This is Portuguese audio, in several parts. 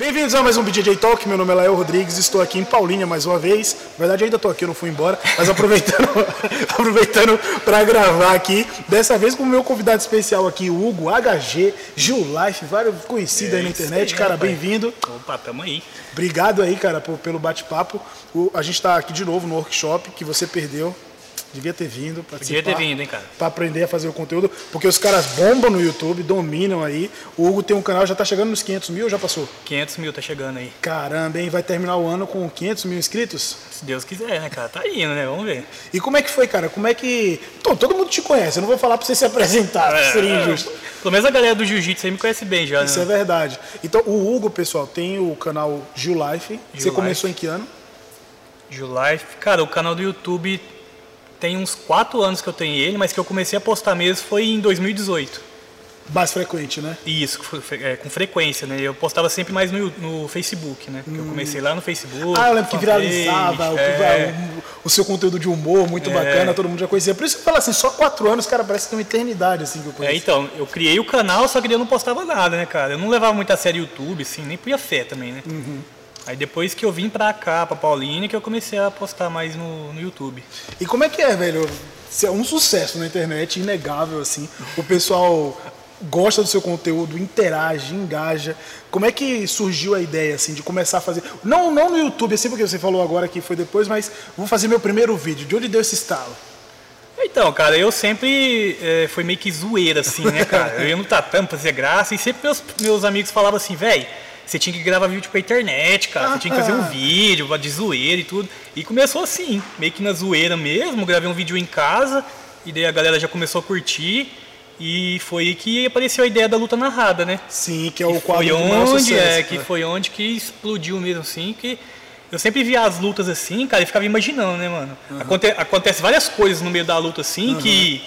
Bem-vindos a mais um BJJ Talk, meu nome é Lael Rodrigues, estou aqui em Paulinha mais uma vez. Na verdade, ainda estou aqui, eu não fui embora, mas aproveitando, aproveitando para gravar aqui, dessa vez com o meu convidado especial aqui, o Hugo HG, Gil Life, vários conhecidos aí na internet. aí, cara, bem-vindo. Opa, tamo aí. Obrigado aí, cara, por- pelo bate-papo. A gente está aqui de novo no workshop que você perdeu. Devia ter vindo, Podia ter vindo, hein, cara. Para aprender a fazer o conteúdo, porque os caras bombam no YouTube, dominam aí. O Hugo tem um canal, já tá chegando nos 500 mil ou já passou? 500 mil tá chegando aí. Caramba, hein? Vai terminar o ano com 500 mil inscritos? Se Deus quiser, né, cara? Tá indo, né? Vamos ver. E como é que foi, cara? Como é que. Tô, todo mundo te conhece, eu não vou falar pra você se apresentar, É, seria é, injusto. Pelo menos a galera do jiu-jitsu aí me conhece bem já, Isso é né? verdade. Então, o Hugo, pessoal, tem o canal Gil Life. Você Gil começou Life. em que ano? Life. Cara, o canal do YouTube tem uns 4 anos que eu tenho ele, mas que eu comecei a postar mesmo foi em 2018. Mais frequente, né? Isso, é, com frequência, né? Eu postava sempre mais no, no Facebook, né? Porque Eu comecei lá no Facebook. Ah, eu lembro que viralizava o, é, o- o seu conteúdo de humor muito bacana, todo mundo já conhecia. Por isso que eu falo assim, só quatro anos, cara, parece que tem uma eternidade assim que eu É, conheço. então, eu criei o canal, só que eu não postava nada, né, cara? Eu não levava muito a sério o YouTube, assim, nem punha fé também, né? Uhum. Aí depois que eu vim pra cá, pra Paulínia, que eu comecei a postar mais no, no YouTube. E como é que é, velho? Você é um sucesso na internet, inegável, assim. O pessoal gosta do seu conteúdo, interage, engaja. Como é que surgiu a ideia, assim, de começar a fazer... Não, não no YouTube, assim, porque você falou agora que foi depois, mas vou fazer meu primeiro vídeo. De onde deu esse estalo? Então, cara, eu sempre é, foi meio que zoeira, assim, né, cara? Eu ia no tatame fazer graça e sempre meus, meus amigos falavam assim, velho, você tinha que gravar vídeo pra internet, cara. Você tinha que fazer um vídeo de zoeira e tudo. E começou assim, meio que na zoeira mesmo. Gravei um vídeo em casa e daí a galera já começou a curtir. E foi aí que apareceu a ideia da luta narrada, né? Sim, que é o Que quadro foi onde, sucesso, é, que né? foi onde que explodiu mesmo, assim, que eu sempre via as lutas assim, cara, e ficava imaginando, né, mano? Aconte- acontece várias coisas no meio da luta, assim, que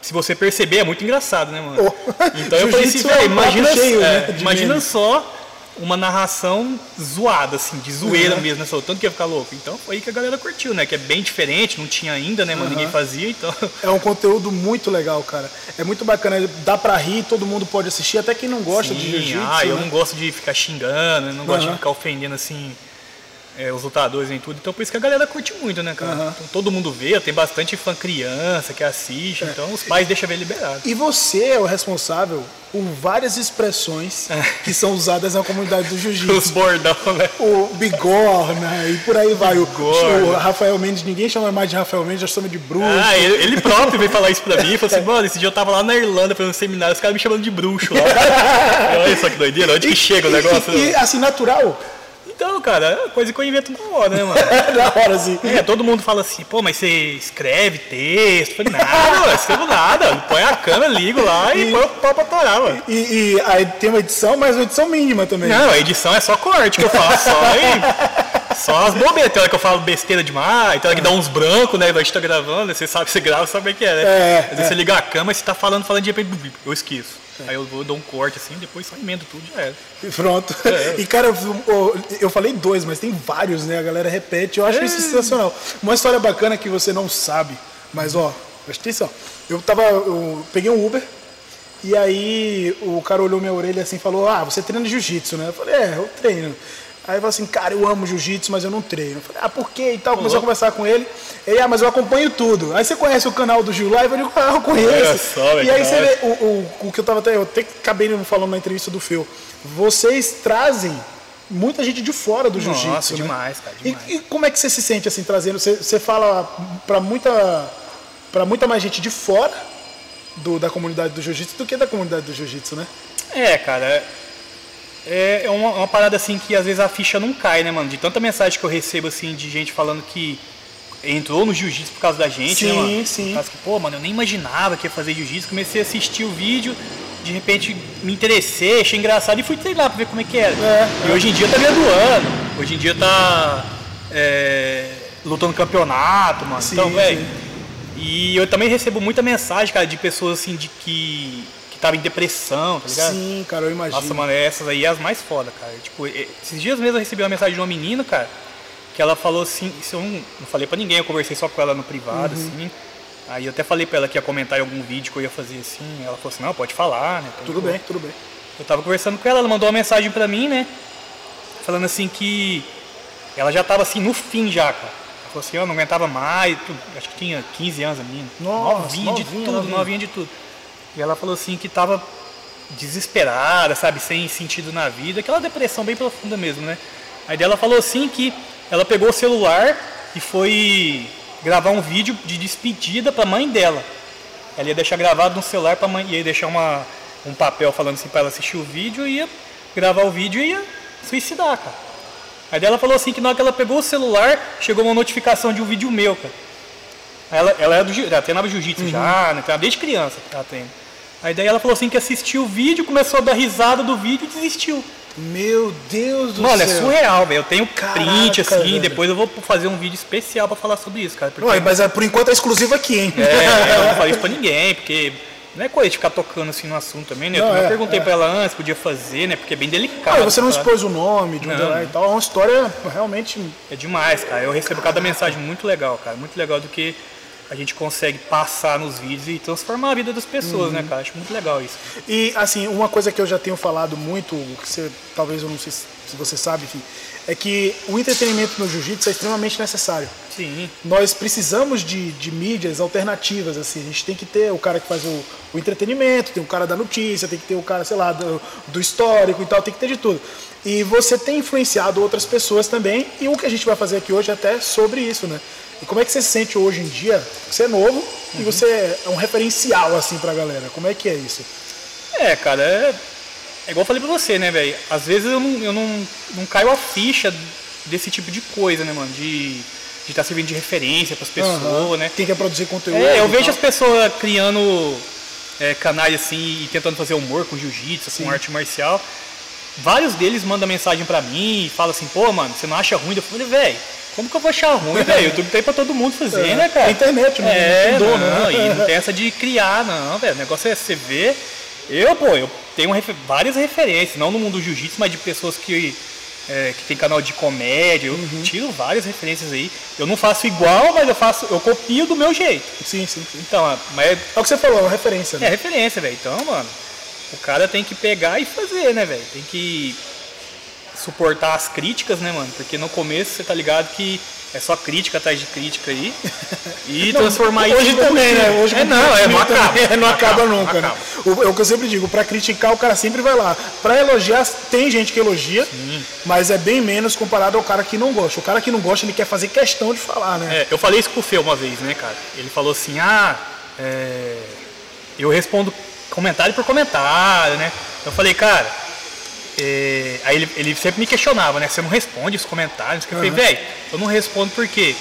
se você perceber é muito engraçado, né, mano? Oh. Então eu falei assim, é velho, imagina, cheio, é, né, imagina só uma narração zoada, assim, de zoeira Uhum. mesmo, né? Só o tanto que ia ficar louco. Então foi aí que a galera curtiu, né? Que é bem diferente, não tinha ainda, né, mano? Ninguém fazia, então. É um conteúdo muito legal, cara. É muito bacana, dá pra rir, todo mundo pode assistir, até quem não gosta de Sim, jiu-jitsu. Ah, eu né? não gosto de ficar xingando, eu não gosto Aham. de ficar ofendendo assim é, os lutadores em tudo. Então por isso que a galera curte muito, né, cara? Aham. Então, todo mundo vê, tem bastante fã criança que assiste, É. então os pais deixam ver liberado. E você é o responsável por várias expressões que são usadas na comunidade do Os jiu-jitsu. bordão, né? O bigorna e por aí vai. O, o Rafael Mendes, ninguém chama mais de Rafael Mendes, já chama de bruxo. Ah, ele, ele próprio veio falar isso pra mim, falou assim, mano, esse dia eu tava lá na Irlanda fazendo um seminário, os caras me chamando de bruxo lá. Olha só que doideira, onde que chega o negócio? E, e, assim, natural, Então, cara, é coisa que eu invento na hora, né, mano? na hora, assim. É, todo mundo fala assim, pô, mas você escreve texto? Eu falei, nada, eu escrevo nada. Põe a câmera, ligo lá e, põe o pau pra torar, mano. E, e aí tem uma edição, mas uma edição mínima também. Não, a edição é só corte que eu faço, só, e, só as bobeiras. Tem hora que eu falo besteira demais, tem hora que dá uns brancos, né? A gente tá gravando, você sabe que você grava, sabe o que é, né? É, Às vezes você liga a câmera e você tá falando, falando de repente, eu esqueço. Aí eu vou, dou um corte assim, depois só emendo tudo, já era. E Pronto. E cara, eu, eu falei dois, mas tem vários, né? A galera repete. Eu acho isso sensacional. Uma história bacana que você não sabe, mas ó, presta atenção. Eu tava. Eu peguei um Uber e aí o cara olhou minha orelha assim e falou: Ah, você treina jiu-jitsu, né? Eu falei, é, eu treino. Aí ele falou assim, cara, eu amo jiu-jitsu, mas eu não treino. Eu falei, ah, por quê? E tal, começou a conversar com ele. Ele, ah, mas eu acompanho tudo. Aí você conhece o canal do Gil Live? Eu digo, ah, eu conheço. Só, e aí que você vê, o, o, o que eu tava até, eu até acabei falando na entrevista do Phil, vocês trazem muita gente de fora do Nossa, jiu-jitsu, né? demais, cara, E, demais. e como é que você se sente assim trazendo? Você, você fala para muita para muita mais gente de fora do, da comunidade do jiu-jitsu do que da comunidade do jiu-jitsu, né? É, cara. É, é uma, uma parada assim que às vezes a ficha não cai, né, mano? De tanta mensagem que eu recebo assim de gente falando que entrou no jiu-jitsu por causa da gente, né, Sim, mano? sim. Causa que, pô, mano, eu nem imaginava que ia fazer jiu-jitsu. Comecei a assistir o vídeo, de repente me interessei, achei engraçado e fui treinar pra ver como é que era. É, e hoje em dia tá graduando, hoje em dia tá é, lutando campeonato, mano. Sim, então, velho. sim. E eu também recebo muita mensagem, cara, de pessoas assim de que que tava em depressão, tá ligado? Sim, cara, eu imagino. Nossa, mano, essas aí é as mais foda, cara. Tipo, esses dias mesmo eu recebi uma mensagem de uma menina, cara, que ela falou assim, isso eu não, não falei pra ninguém, eu conversei só com ela no privado, Uhum. assim. Aí eu até falei pra ela que ia comentar em algum vídeo que eu ia fazer assim. Ela falou assim, não, pode falar, né? Então, Tudo bem, tudo bem. Eu tava conversando com ela, ela mandou uma mensagem pra mim, né? falando assim que ela já tava assim no fim já, cara. Ela falou assim, eu não aguentava mais, tudo. acho que tinha 15 anos a menina. Nossa, novinha, de novinha, tudo, novinha. novinha de tudo. E ela falou assim que tava desesperada, sabe, sem sentido na vida, aquela depressão bem profunda mesmo, né? Aí dela falou assim que ela pegou o celular e foi gravar um vídeo de despedida pra mãe dela. Ela ia deixar gravado no celular pra mãe, ia deixar uma, um papel falando assim pra ela assistir o vídeo e ia gravar o vídeo e ia suicidar, cara. Aí dela falou assim que na hora que ela pegou o celular, chegou uma notificação de um vídeo meu, cara. Ela, ela, é do, ela treinava jiu-jitsu já, né? Desde criança ela treina. Aí daí ela falou assim que assistiu o vídeo, começou a dar risada do vídeo e desistiu. Meu Deus do Mano, é céu. surreal, velho. Eu tenho Caraca, print assim, velho. depois eu vou fazer um vídeo especial pra falar sobre isso, cara. Porque, Ué, mas é, por enquanto é exclusivo aqui, hein? é, eu não falei isso pra ninguém, porque não é coisa de ficar tocando assim no assunto também, né? Eu Não, também é, perguntei é. pra ela antes, podia fazer, né? Porque é bem delicado. Ah, você não expôs o nome de onde Não. é e tal. É uma história realmente. É demais, cara. Eu recebo cada mensagem muito legal, cara. Muito legal do que a gente consegue passar nos vídeos e transformar a vida das pessoas, Uhum. né, cara? Acho muito legal isso. E assim, uma coisa que eu já tenho falado muito, que você, talvez eu não sei se se você sabe, enfim, é que o entretenimento no jiu-jitsu é extremamente necessário. Sim. Nós precisamos de, de mídias alternativas, assim. A gente tem que ter o cara que faz o, o entretenimento, tem o cara da notícia, tem que ter o cara, sei lá, do, do histórico e tal, tem que ter de tudo. E você tem influenciado outras pessoas também, e o que a gente vai fazer aqui hoje é até sobre isso, né? E como é que você se sente hoje em dia? Você é novo e você é um referencial, assim, pra galera. Como é que é isso? É, cara, é, é igual eu falei pra você, né, velho? Às vezes eu não, eu não, não caio a ficha desse tipo de coisa, né, mano? De estar servindo de referência pras pessoas, Aham. né? Quem quer produzir conteúdo. É, eu vejo as pessoas criando é, canais assim e tentando fazer humor com jiu-jitsu, com arte marcial. Vários deles mandam mensagem pra mim e falam assim, pô, mano, você não acha ruim? Eu falei, velho, como que eu vou achar ruim, velho? YouTube tem pra todo mundo fazer, É, né, cara? é internet, não- é, não dor, não, né? e não tem essa de criar, não, velho. O negócio é você ver. Eu, pô, eu tenho refer- várias referências, não no mundo do jiu-jitsu, mas de pessoas que, é, que tem canal de comédia. Eu Uhum. tiro várias referências aí. Eu não faço igual, mas eu faço, eu copio do meu jeito. Sim, sim, sim. Então, é- mas é- É o que você falou, é uma referência, é né? referência, velho. Então, mano, o cara tem que pegar e fazer, né, velho? Tem que suportar as críticas, né, mano? Porque no começo você tá ligado que é só crítica atrás de crítica aí. E Não, transformar isso hoje também, né? Hoje é, não, é, não acaba. não acaba acaba, nunca, acaba. né? É o que eu sempre digo, pra criticar o cara sempre vai lá. Pra elogiar, tem gente que elogia, mas é bem menos comparado ao cara que não gosta. O cara que não gosta, ele quer fazer questão de falar, né? É, eu falei isso pro Fê uma vez, né, cara? Ele falou assim, ah, é, eu respondo comentário por comentário, né? Eu falei, cara, é, aí ele, ele sempre me questionava, né? Você não responde os comentários. Eu falei, velho, eu não respondo porque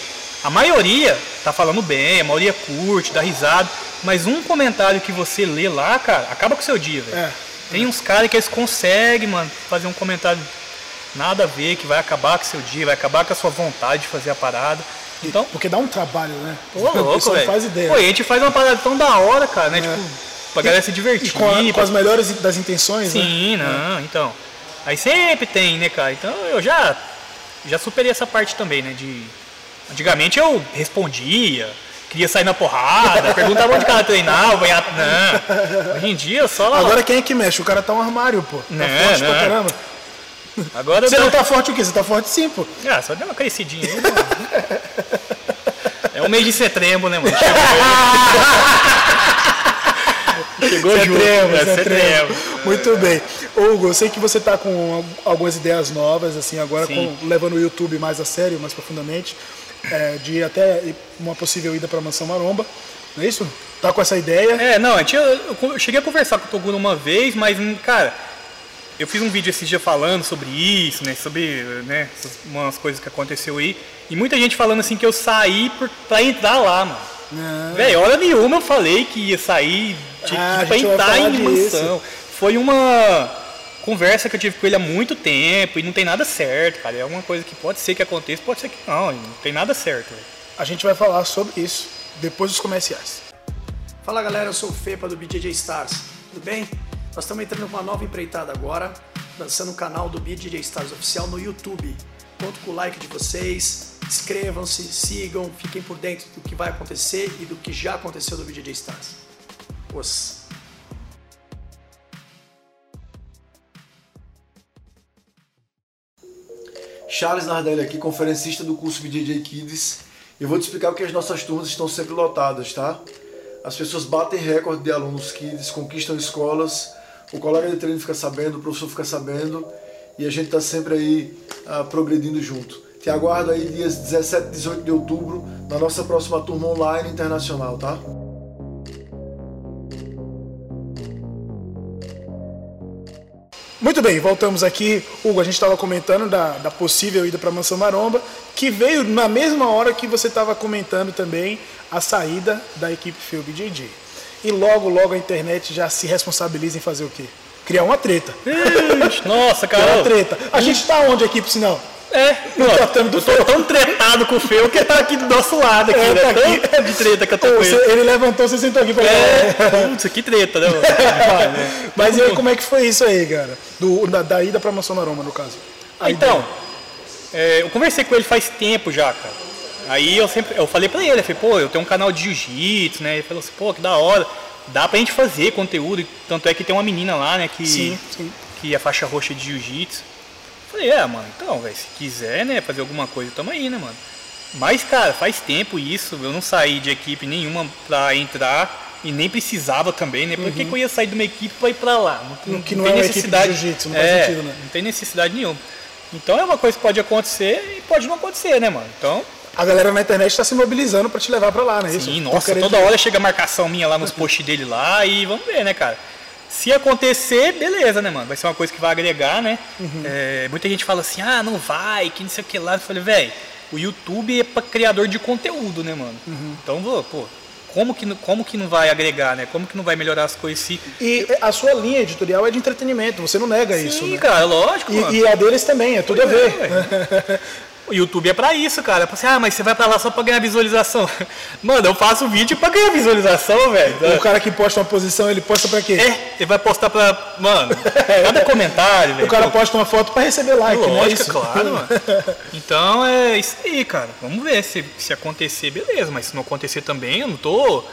a maioria tá falando bem, a maioria curte, dá risada, mas um comentário que você lê lá, cara, acaba com o seu dia, velho. É. Tem uns caras que eles conseguem, mano, fazer um comentário nada a ver, que vai acabar com o seu dia, vai acabar com a sua vontade de fazer a parada. Então, Porque dá um trabalho, né? Pô, louco, velho. ideia. Pô, a gente faz uma parada tão da hora, cara, né? Tipo, pra galera se E divertir. com, a- com as melhores das intenções, né? Sim, não, então. Aí sempre tem, né, cara? Então eu já, já superei essa parte também, né? De. Antigamente eu respondia, queria sair na porrada, perguntava onde o cara treinava, ia... não. Hoje em dia só. Agora quem é que mexe? O cara tá um armário, pô. Tá Não, forte pra não. caramba. Agora Você dou- não tá forte o quê? Você tá forte sim, pô. Ah, só deu uma crescidinha aí, mano. É o mês de setembro, né, mano? Chegou, Chegou junto. Setembro, é, setembro. Muito bem. Hugo, eu sei que você tá com algumas ideias novas, assim, agora com- levando o YouTube mais a sério, mais profundamente, é, de até uma possível ida pra Mansão Maromba, não é isso? Tá com essa ideia? É, não, eu, tinha- eu- cheguei a conversar com o Toguro uma vez, mas, hum, cara, eu fiz um vídeo esses dias falando sobre isso, né? Sobre né, umas coisas que aconteceu aí. E muita gente falando assim que eu saí por, pra entrar lá, mano. Velho, hora nenhuma eu falei que ia sair de, Ah, a pra entrar em mansão. Foi uma conversa que eu tive com ele há muito tempo e não tem nada certo, cara. É uma coisa que pode ser que aconteça, pode ser que não. Não tem nada certo, velho. A gente vai falar sobre isso depois dos comerciais. Fala galera, eu sou o Fepa do BJJ Stars, tudo bem? Nós estamos entrando com uma nova empreitada agora, lançando o canal do BJJ Stars oficial no YouTube. Conto com o like de vocês, inscrevam-se, sigam, fiquem por dentro do que vai acontecer e do que já aconteceu do BJJ Stars. Os. Charles Nardelli aqui, conferencista do curso BJJ Kids. Eu vou te explicar porque as nossas turmas estão sempre lotadas, tá? As pessoas batem recorde de alunos kids, conquistam escolas, o colega de treino fica sabendo, o professor fica sabendo e a gente está sempre aí uh, progredindo junto. Te aguardo aí dias 17 e 18 de outubro na nossa próxima turma online internacional, tá? Muito bem, voltamos aqui. Hugo, a gente estava comentando da, da, possível ida para Mansão Maromba, que veio na mesma hora que você estava comentando também a saída da equipe Fio BJJ. E logo, logo a internet já se responsabiliza em fazer o quê? Criar uma treta. Ixi, nossa, cara. Criar uma treta. A gente está onde aqui, por sinal? É, do eu tô tão tretado com o Feu que tá aqui do nosso lado aqui, É, né? tá aqui. De treta que eu tô com ele. ele levantou, você sentou aqui pra É, putz, que treta, né? Vai, né? Mas e aí, como é que foi isso aí, cara? Do, da, da ida pra Maromba, no caso. A Então, é, eu conversei com ele faz tempo já, cara. Aí eu sempre, eu falei pra ele, eu falei, pô, eu tenho um canal de jiu-jitsu, né? Ele falou assim, pô, que da hora. Dá pra gente fazer conteúdo, tanto é que tem uma menina lá, né, que, Sim, sim. que é faixa roxa de jiu-jitsu. Falei, é, mano, então, velho, se quiser, né, fazer alguma coisa, tamo aí, né, mano. Mas, cara, faz tempo isso, eu não saí de equipe nenhuma pra entrar e nem precisava também, né? Por que, que eu ia sair de uma equipe pra ir pra lá? Não, Uhum. Que não é uma equipe de não faz é, sentido, né? Não tem necessidade nenhuma. Então é uma coisa que pode acontecer e pode não acontecer, né, mano? Então, A galera na internet tá se mobilizando pra te levar pra lá, né? Isso? sim, Tô nossa, toda hora chega a marcação minha lá nos posts dele lá e vamos ver, né, cara? Se acontecer, beleza, né, mano? Vai ser uma coisa que vai agregar, né? Uhum. É, muita gente fala assim, ah, não vai, que não sei o que lá. Eu falei, velho, o YouTube é pra criador de conteúdo, né, mano? Uhum. Então, pô, pô, como que, não- como que não vai agregar, né? Como que não vai melhorar as coisas se. E a sua linha editorial é de entretenimento, você não nega isso, Sim, né? cara, lógico, mano. E, e a deles também, é tudo a ver. O YouTube é pra isso, cara. É Assim, ah, mas você vai pra lá só pra ganhar visualização. Mano, eu faço vídeo pra ganhar visualização, velho. o cara que posta uma posição, ele posta pra quê? É, ele vai postar pra. Mano, cada comentário, velho. o cara posta uma foto pra receber like, né? Lógico, Isso. claro, mano. Então é isso aí, cara. Vamos ver se, se acontecer, beleza. Mas se não acontecer também, eu não tô.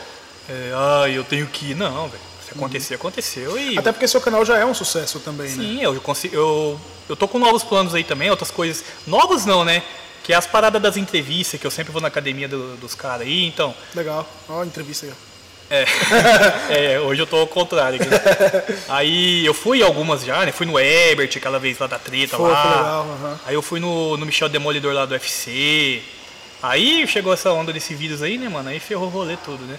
É, ah, eu tenho que ir. Não, velho. Se acontecer, aconteceu e. Até porque seu canal já é um sucesso também, né? Sim, eu consigo. Eu, eu tô com novos planos aí também, outras coisas. Novos não, né? Que é as paradas das entrevistas, que eu sempre vou na academia do- dos caras aí, então. Legal. Ó, a entrevista aí. ó. É, hoje eu tô ao contrário. aqui. Aí eu fui algumas já, né? Fui no Ebert, aquela vez lá da treta Foi, lá. legal, aham. Aí eu fui no, no Michel Demolidor lá do UFC. Aí chegou essa onda desse vírus aí, né, mano? Aí ferrou o rolê todo, né?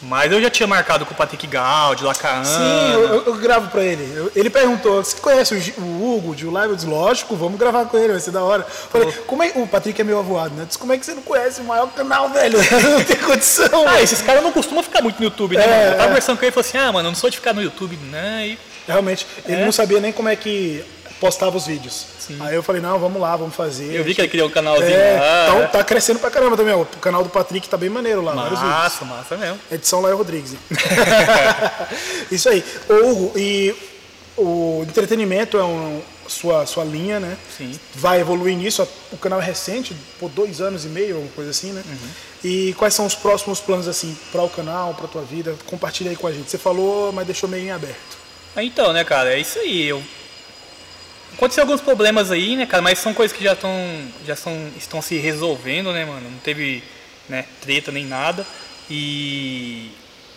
Mas eu já tinha marcado com o Patrick Gaudi, Lacaana. É. Sim, eu, eu- eu gravo pra ele. Eu- ele perguntou: você conhece o, o Hugo de Live? Eu disse: lógico, vamos gravar com ele, vai ser da hora. Falei: como é, o Patrick é meio avoado, né? Eu disse: como é que você não conhece o maior canal, velho? não tem condição. Ah, velho." esses caras não costumam ficar muito no YouTube, né, É? Eu tava é. conversando com ele e falou assim, ah, mano, eu não sou de ficar no YouTube, né? E Realmente, ele É. não sabia nem como é que postava os vídeos. Aí eu falei: não, vamos lá, vamos fazer. eu vi que ele criou um canalzinho É, lá. então é. tá crescendo pra caramba também. O canal do Patrick tá bem maneiro lá. Massa, massa mesmo. Edição Laio Rodrigues. Isso aí. Hugo, e o entretenimento é um, sua, sua linha, né? Sim. Vai evoluir nisso. O canal é recente, por dois anos e meio, alguma coisa assim, né? E quais são os próximos planos, assim, para o canal, para tua vida? Compartilha aí com a gente. Você falou, mas deixou meio em aberto. Ah, Então, né, cara, é isso aí. Eu... Aconteceu alguns problemas aí, né, cara, mas são coisas que já estão já são, estão se resolvendo, né, mano? Não teve né, treta nem nada. E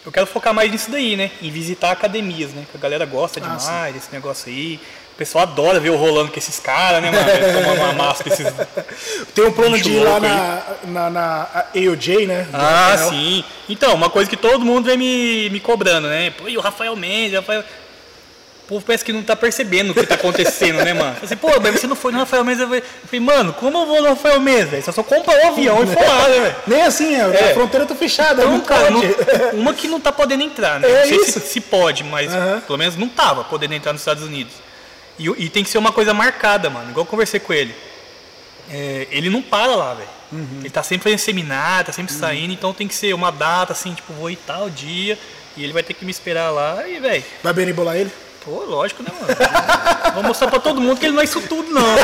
eu quero focar mais nisso daí, né? Em visitar academias, né? Que a galera gosta Ah, demais desse negócio aí. O pessoal adora ver eu rolando com esses caras, né, mano? Tomando uma massa com esses. Tem um plano de ir lá na, na, na AOJ, né? Ah, sim. Então, uma coisa que todo mundo vem me, me cobrando, né? Pô, e o Rafael Mendes, o Rafael... O povo parece que não tá percebendo o que tá acontecendo, né, mano? Assim, pô, mas você não foi no Rafael Mendes? Eu falei, mano, como eu vou no Rafael Mendes, velho? Só só comprar um avião e for lá, né, velho? Nem assim, é, É. a fronteira tá fechada. Então, não cara, não- uma que não tá podendo entrar, né? É não sei isso. Se, se pode, mas Aham. pelo menos não tava podendo entrar nos Estados Unidos. E, o- e tem que ser uma coisa marcada, mano. Igual eu conversei com ele. É, ele não para lá, velho. Uhum. Ele tá sempre fazendo seminário, tá sempre saindo, então tem que ser uma data assim, tipo, vou ir tal dia. E ele vai ter que me esperar lá e, velho, Vai beribolar ele? Pô, lógico, né, mano? Vou mostrar pra todo mundo que ele não é isso tudo, não.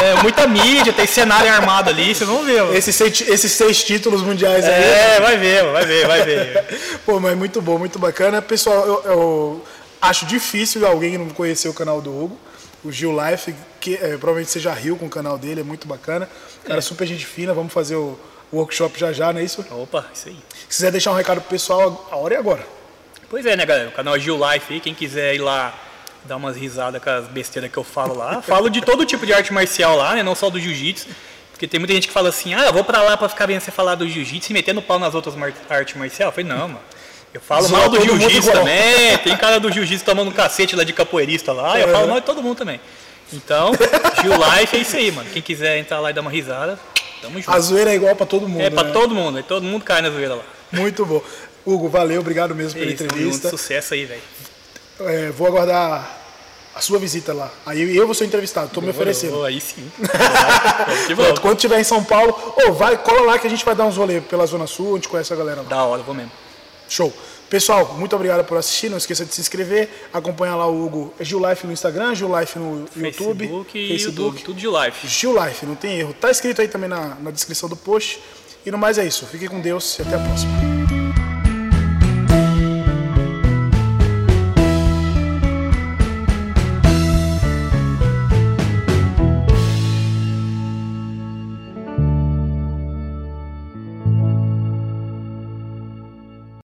É, muita mídia, tem cenário armado ali, você não vê, mano. Esses seis, esses seis títulos mundiais aí. É, vai ver, vai ver, vai ver. Pô, mas muito bom, muito bacana. Pessoal, eu, eu acho difícil alguém não conhecer o canal do Hugo. o Gil Life, que é, provavelmente você já riu com o canal dele, é muito bacana. Cara, É. super gente fina, vamos fazer o, o workshop já já, não é isso? Opa, isso aí. Se quiser deixar um recado pro pessoal, a hora é agora. Pois é, né, galera? O canal Gil Life aí, quem quiser ir lá dar umas risadas com as besteiras que eu falo lá. Falo de todo tipo de arte marcial lá, né? Não só do jiu-jitsu. Porque tem muita gente que fala assim, ah, eu vou pra lá pra ficar vendo você falar do jiu-jitsu e metendo pau nas outras mar- artes marciais. Eu falei, não, mano. Eu falo mal do jiu-jitsu também. Tem cara do jiu-jitsu tomando um cacete lá de capoeirista lá. Eu É. falo mal de todo mundo também. Então, Gil Life é isso aí, mano. Quem quiser entrar lá e dar uma risada, tamo junto. A zoeira é igual pra todo mundo. É pra né? todo mundo, todo mundo cai na zoeira lá. Muito bom. Hugo, valeu, obrigado mesmo pela isso, junto, entrevista. sucesso aí, velho. É, vou aguardar a sua visita lá. Aí eu vou ser entrevistado, tô me oferecendo. Oh, aí sim. Pronto, quando tiver em São Paulo, ô, vai, cola lá que a gente vai dar uns rolê pela Zona Sul, a gente conhece a galera lá. Da hora, vou mesmo. Show. Pessoal, muito obrigado por assistir. Não esqueça de se inscrever, acompanhar lá o Hugo é Gil Life no Instagram, Gil Life no YouTube, Facebook e YouTube, tudo de live. Gil Life, não tem erro. Tá escrito aí também na, na descrição do post. E no mais é isso. Fique com Deus e até a próxima.